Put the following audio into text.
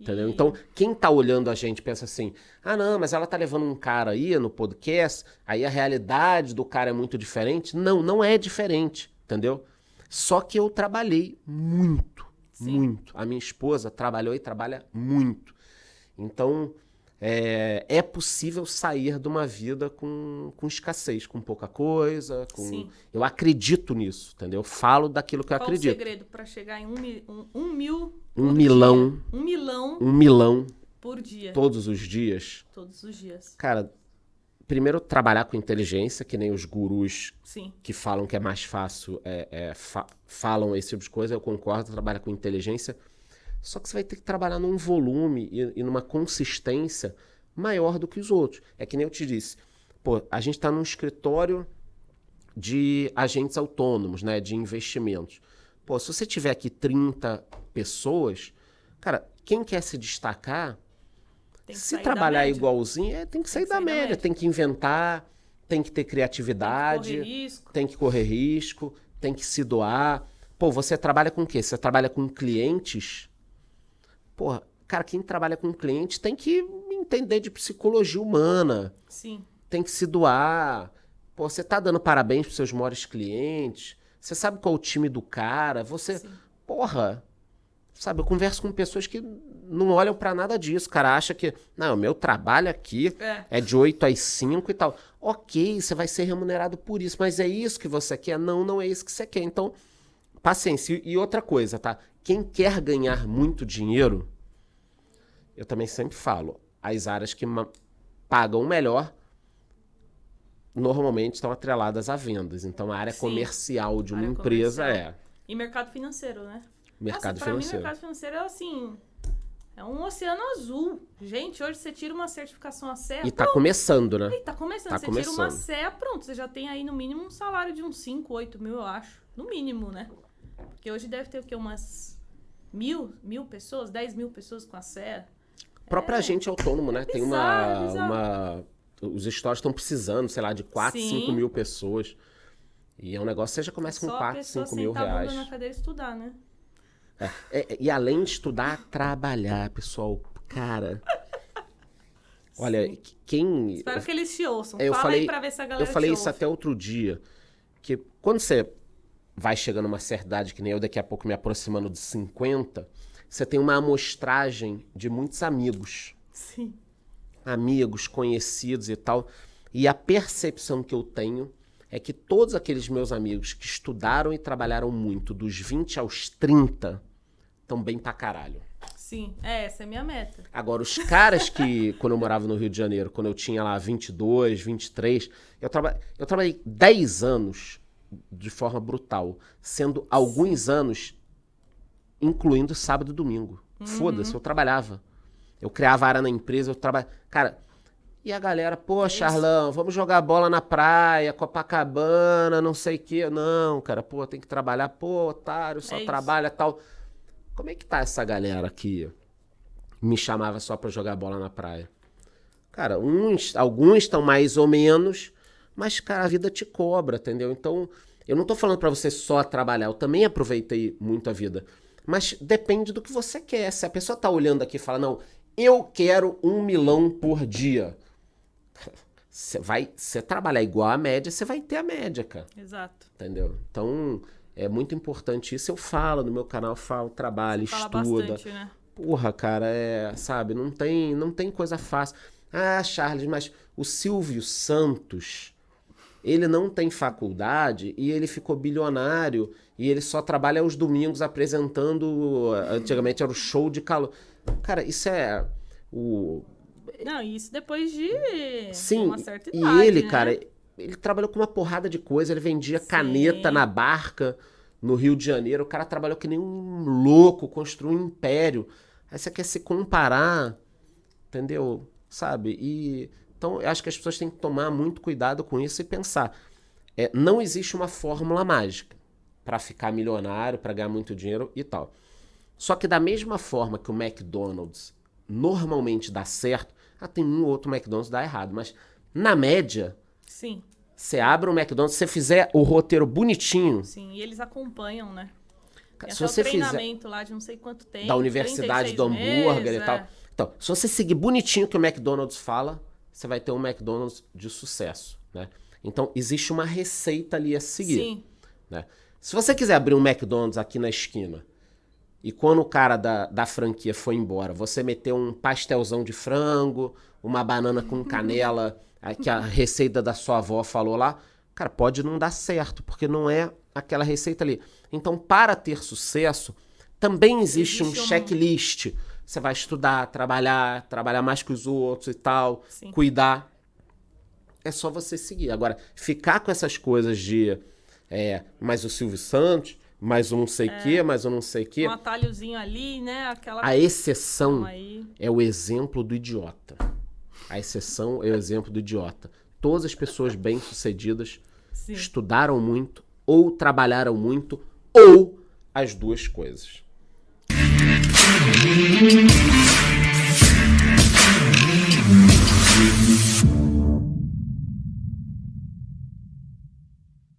Entendeu? Então, quem tá olhando a gente pensa assim: ah, não, mas ela tá levando um cara aí no podcast, aí a realidade do cara é muito diferente. Não, não é diferente, entendeu? Só que eu trabalhei muito, Sim. muito. A minha esposa trabalhou e trabalha muito. Então, é, é possível sair de uma vida com, com escassez, com pouca coisa. Com... Sim. Eu acredito nisso, entendeu? Eu falo daquilo que eu Qual acredito. o segredo pra chegar em um, um, um mil Um milão. dia? Um milão Um milão por dia. todos os dias. Todos os dias. Cara, primeiro trabalhar com inteligência, que nem os gurus Sim. que falam que é mais fácil, é, é, fa- falam esse tipo de coisa, eu concordo, trabalha com inteligência. Só que você vai ter que trabalhar num volume e, e numa consistência maior do que os outros. É que nem eu te disse, pô, a gente está num escritório de agentes autônomos, né, de investimentos. Pô, se você tiver aqui 30 pessoas, cara, quem quer se destacar, Tem que se trabalhar média. igualzinho, é, tem que sair, que da, sair da média, média. tem que inventar, tem que ter criatividade Correr risco. tem que correr risco, tem que se doar. Pô, você trabalha com o quê? Você trabalha com clientes? Porra, cara, quem trabalha com clientes tem que entender de psicologia humana, Sim. tem que se doar. Pô, você tá dando parabéns pros seus maiores clientes, você sabe qual é o time do cara, você. Sim. Porra! Sabe, eu converso com pessoas que não olham pra nada disso, cara. Acha que, não, meu trabalho aqui É. é de 8 às 5 e tal. Ok, você vai ser remunerado por isso, mas é isso que você quer? Não, não é isso que você quer. Então, paciência. E outra coisa, tá? Quem quer ganhar muito dinheiro, eu também sempre falo, as áreas que pagam melhor normalmente estão atreladas a vendas. Então, a área Sim. comercial de uma empresa comercial. é E mercado financeiro, né? mercado Nossa, pra mim, financeiro. mercado financeiro é assim. É um oceano azul. Gente, hoje você tira uma certificação a CEA. E tá começando, né? E tá começando. tá você tira uma começando. CEA, pronto. Você já tem aí no mínimo um salário de uns 5, 8 mil, eu acho. No mínimo, né? Porque hoje deve ter o quê? Umas mil, mil pessoas, 10 mil pessoas com a CEA. próprio agente autônomo, né? Tem uma, bizarro, é bizarro. uma. Os stores estão precisando, sei lá, de 4, Sim. 5 mil pessoas. E é um negócio, você já começa com Só a 4, pessoa 5 mil reais. na cadeira e estudar, né? É, é, e além de estudar, trabalhar, pessoal. Cara. Olha, Sim. quem. Espero que eles te ouçam. eu Fala falei- aí pra ver se a galera Eu falei isso ouve. até outro dia. Que quando você vai chegando uma certa idade, que nem eu, daqui a pouco me aproximando de 50, você tem uma amostragem de muitos amigos. Sim. amigos, conhecidos e tal. E a percepção que eu tenho é que todos aqueles meus amigos que estudaram e trabalharam muito dos 20 aos 30 estão bem pra caralho. Sim. É, essa é a minha meta. Agora, os caras que, quando eu morava no Rio de Janeiro, quando eu tinha lá 22, 23, eu, traba eu trabalhei 10 anos de forma brutal, sendo alguns anos incluindo sábado e domingo. Foda-se, eu trabalhava. Eu criava área na empresa, eu trabalhava. Cara, e a galera, pô, isso. Charlão, vamos jogar bola na praia, Copacabana, não sei o quê. Não, cara, pô, tem que trabalhar. Pô, otário, só É isso. trabalha tal. Como é que tá essa galera aqui? me chamava só pra jogar bola na praia. Cara, uns, alguns estão mais ou menos, mas, cara, a vida te cobra, entendeu? Então, eu não tô falando pra você só trabalhar, eu também aproveitei muito a vida. Mas depende do que você quer. Se a pessoa tá olhando aqui e fala, não, eu quero um milão por dia. Você vai, você trabalhar igual a média, você vai ter a média, cara. Exato. Entendeu? Então, é muito importante isso. Eu falo no meu canal, eu falo, trabalho, Fala estuda. bastante, né? Porra, cara, é, sabe, não tem, não tem coisa fácil. Ah, Charles, mas o Silvio Santos, ele não tem faculdade e ele ficou bilionário e ele só trabalha aos domingos apresentando, antigamente era o show de calor. Cara, isso é o Não, isso depois de Sim, uma certa e idade, ele, né? cara, ele trabalhou com uma porrada de coisa, ele vendia Sim. caneta na barca no Rio de Janeiro, o cara trabalhou que nem um louco, construiu um império. Aí você quer se comparar, entendeu? Sabe? E então eu acho que as pessoas têm que tomar muito cuidado com isso e pensar, é, não existe uma fórmula mágica para ficar milionário, para ganhar muito dinheiro e tal. Só que da mesma forma que o McDonald's normalmente dá certo, ah, tem um ou outro McDonald's que dá errado, mas na média, Sim, você abre o McDonald's, se você fizer o roteiro bonitinho, sim. E eles acompanham, né? Tem se você o fizer treinamento lá de não sei quanto tempo. da Universidade 36 do Hambúrguer meses, e tal. é. Então, se você seguir bonitinho o que o McDonald's fala, você vai ter um McDonald's de sucesso, né? Então, existe uma receita ali a seguir, Sim. né? Se você quiser abrir um McDonald's aqui na esquina e quando o cara da, da franquia foi embora, você meter um pastelzão de frango, uma banana com canela, que a receita da sua avó falou lá, cara, pode não dar certo, porque não é aquela receita ali. Então, para ter sucesso, também existe, Existe um- checklist. Você vai estudar, trabalhar, trabalhar mais que os outros e tal, Sim. cuidar. É só você seguir. Agora, ficar com essas coisas de é, mais o Silvio Santos, mais um não sei o quê, mais um não sei o quê. Um atalhozinho ali, né? Aquela A exceção aí. é o exemplo do idiota. A exceção é o exemplo do idiota. Todas as pessoas bem-sucedidas estudaram muito, ou trabalharam muito, ou as duas coisas. Thank you.